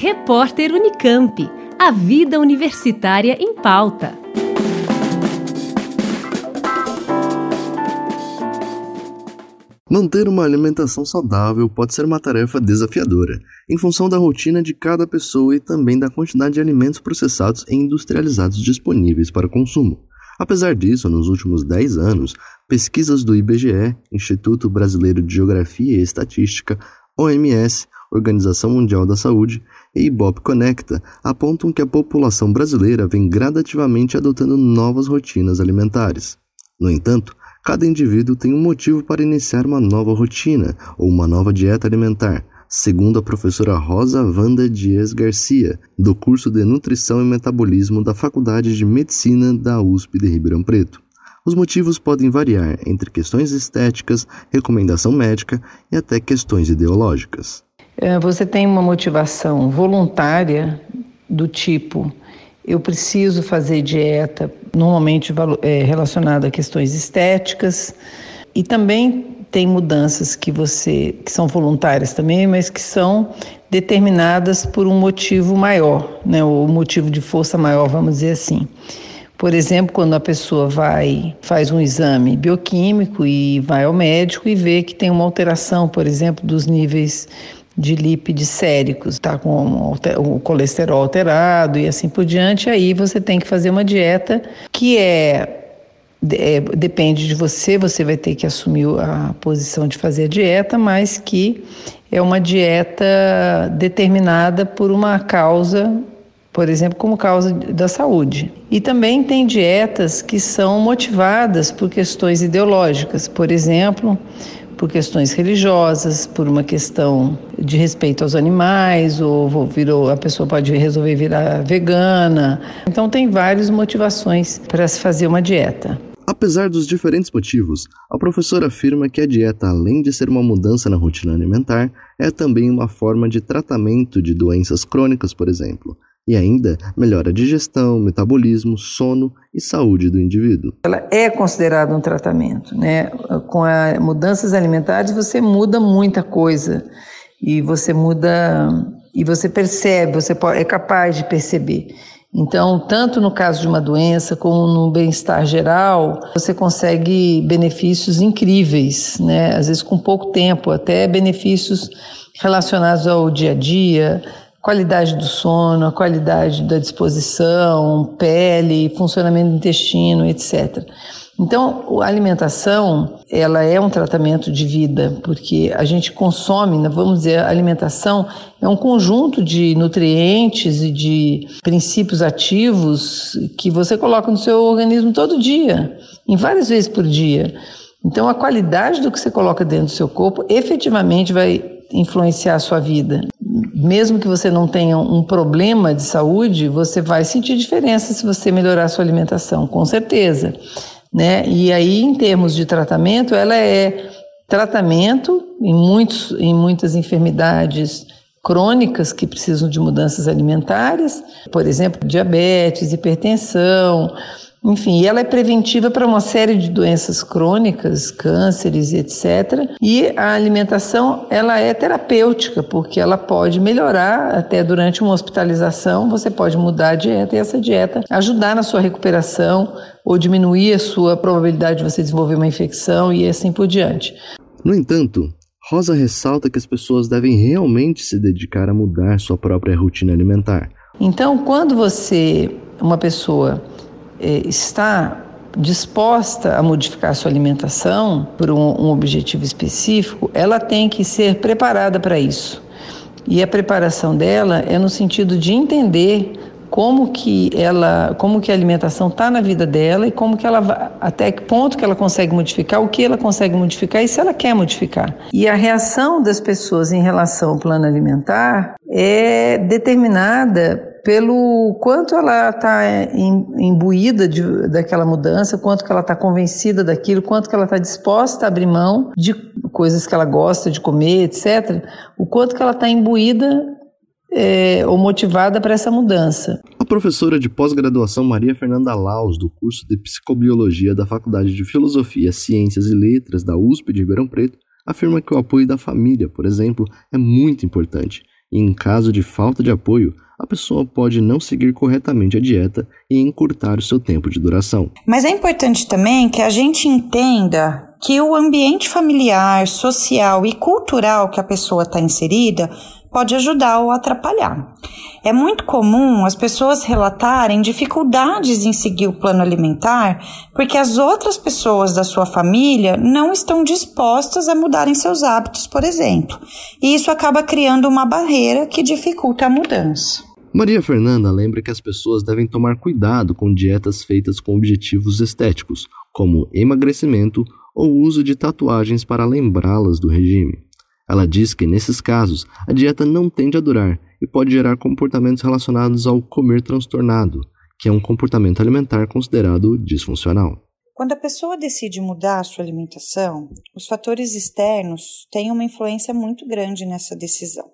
Repórter Unicamp. A vida universitária em pauta. Manter uma alimentação saudável pode ser uma tarefa desafiadora, em função da rotina de cada pessoa e também da quantidade de alimentos processados e industrializados disponíveis para consumo. Apesar disso, nos últimos 10 anos, pesquisas do IBGE, Instituto Brasileiro de Geografia e Estatística, OMS, Organização Mundial da Saúde e Ibope Conecta apontam que a população brasileira vem gradativamente adotando novas rotinas alimentares. No entanto, cada indivíduo tem um motivo para iniciar uma nova rotina ou uma nova dieta alimentar, segundo a professora Rosa Wanda Dias Garcia, do curso de Nutrição e Metabolismo da Faculdade de Medicina da USP de Ribeirão Preto. Os motivos podem variar entre questões estéticas, recomendação médica e até questões ideológicas. É, você tem uma motivação voluntária do tipo eu preciso fazer dieta, normalmente é, relacionada a questões estéticas, e também tem mudanças que você que são voluntárias também, mas que são determinadas por um motivo maior, né, o motivo de força maior, vamos dizer assim. Por exemplo, quando a pessoa vai faz um exame bioquímico e vai ao médico e vê que tem uma alteração, por exemplo, dos níveis de lípides séricos, está com o colesterol alterado e assim por diante, aí você tem que fazer uma dieta que é é, depende de você, você vai ter que assumir a posição de fazer a dieta, mas que é uma dieta determinada por uma causa, por exemplo, como causa da saúde. E também tem dietas que são motivadas por questões ideológicas, por exemplo, por questões religiosas, por uma questão de respeito aos animais, ou virou, a pessoa pode resolver virar vegana. Então tem várias motivações para se fazer uma dieta. Apesar dos diferentes motivos, a professora afirma que a dieta, além de ser uma mudança na rotina alimentar, é também uma forma de tratamento de doenças crônicas, por exemplo, e ainda melhora a digestão, metabolismo, sono e saúde do indivíduo. Ela é considerada um tratamento, né? Com as mudanças alimentares você muda muita coisa e você muda e você percebe, você é capaz de perceber. Então, tanto no caso de uma doença como no bem-estar geral, você consegue benefícios incríveis, né? Às vezes com pouco tempo, até benefícios relacionados ao dia a dia, qualidade do sono, a qualidade da disposição, pele, funcionamento do intestino, etc. Então, a alimentação, ela é um tratamento de vida, porque a gente consome, né, vamos dizer, a alimentação é um conjunto de nutrientes e de princípios ativos que você coloca no seu organismo todo dia, em várias vezes por dia. Então, a qualidade do que você coloca dentro do seu corpo efetivamente vai influenciar a sua vida. Mesmo que você não tenha um problema de saúde, você vai sentir diferença se você melhorar a sua alimentação, com certeza né? E aí, em termos de tratamento, ela é tratamento em, muitos, em muitas enfermidades crônicas que precisam de mudanças alimentares, por exemplo, diabetes, hipertensão, enfim, ela é preventiva para uma série de doenças crônicas, cânceres, etc. E a alimentação, ela é terapêutica, porque ela pode melhorar até durante uma hospitalização, você pode mudar a dieta e essa dieta ajudar na sua recuperação ou diminuir a sua probabilidade de você desenvolver uma infecção e assim por diante. No entanto, Rosa ressalta que as pessoas devem realmente se dedicar a mudar sua própria rotina alimentar. Então, quando você, uma pessoa está disposta a modificar sua alimentação por um, um objetivo específico, ela tem que ser preparada para isso. E a preparação dela é no sentido de entender como que ela, como que a alimentação está na vida dela e como que ela até que ponto que ela consegue modificar, o que ela consegue modificar e se ela quer modificar. E a reação das pessoas em relação ao plano alimentar é determinada pelo quanto ela está imbuída de, daquela mudança, quanto que ela está convencida daquilo, quanto que ela está disposta a abrir mão de coisas que ela gosta de comer, etc. O quanto que ela está imbuída é, ou motivada para essa mudança. A professora de pós-graduação Maria Fernanda Laus, do curso de Psicobiologia da Faculdade de Filosofia, Ciências e Letras da USP de Ribeirão Preto, afirma que o apoio da família, por exemplo, é muito importante Em caso de falta de apoio, a pessoa pode não seguir corretamente a dieta e encurtar o seu tempo de duração. Mas é importante também que a gente entenda que o ambiente familiar, social e cultural que a pessoa está inserida pode ajudar ou atrapalhar. É muito comum as pessoas relatarem dificuldades em seguir o plano alimentar porque as outras pessoas da sua família não estão dispostas a mudarem seus hábitos, por exemplo. E isso acaba criando uma barreira que dificulta a mudança. Maria Fernanda lembra que as pessoas devem tomar cuidado com dietas feitas com objetivos estéticos, como emagrecimento ou uso de tatuagens para lembrá-las do regime. Ela diz que, nesses casos, a dieta não tende a durar e pode gerar comportamentos relacionados ao comer transtornado, que é um comportamento alimentar considerado disfuncional. Quando a pessoa decide mudar sua alimentação, os fatores externos têm uma influência muito grande nessa decisão,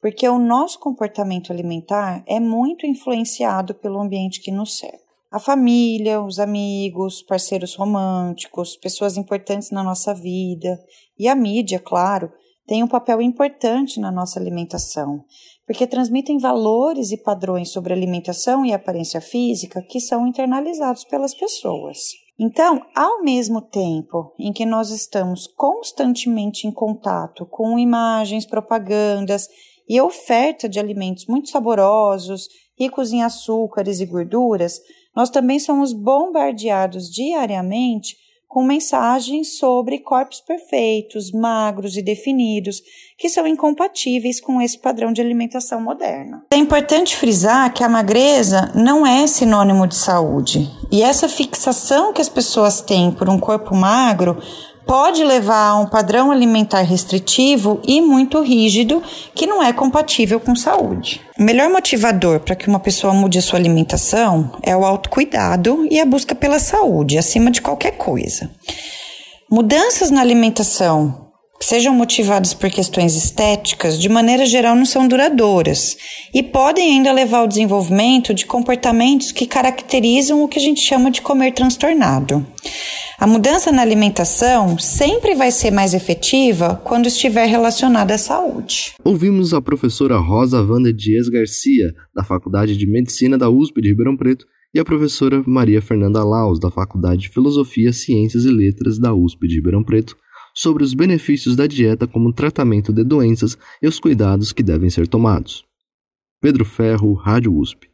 porque o nosso comportamento alimentar é muito influenciado pelo ambiente que nos cerca. A família, os amigos, parceiros românticos, pessoas importantes na nossa vida e a mídia, claro, têm um papel importante na nossa alimentação, porque transmitem valores e padrões sobre alimentação e aparência física que são internalizados pelas pessoas. Então, ao mesmo tempo em que nós estamos constantemente em contato com imagens, propagandas e oferta de alimentos muito saborosos, ricos em açúcares e gorduras, nós também somos bombardeados diariamente com mensagens sobre corpos perfeitos, magros e definidos, que são incompatíveis com esse padrão de alimentação moderno. É importante frisar que a magreza não é sinônimo de saúde, e essa fixação que as pessoas têm por um corpo magro pode levar a um padrão alimentar restritivo e muito rígido que não é compatível com saúde. O melhor motivador para que uma pessoa mude a sua alimentação é o autocuidado e a busca pela saúde, acima de qualquer coisa. Mudanças na alimentação que sejam motivadas por questões estéticas, de maneira geral, não são duradouras e podem ainda levar ao desenvolvimento de comportamentos que caracterizam o que a gente chama de comer transtornado. A mudança na alimentação sempre vai ser mais efetiva quando estiver relacionada à saúde. Ouvimos a professora Rosa Wanda Dias Garcia, da Faculdade de Medicina da USP de Ribeirão Preto, e a professora Maria Fernanda Laus, da Faculdade de Filosofia, Ciências e Letras da USP de Ribeirão Preto, sobre os benefícios da dieta como tratamento de doenças e os cuidados que devem ser tomados. Pedro Ferro, Rádio USP.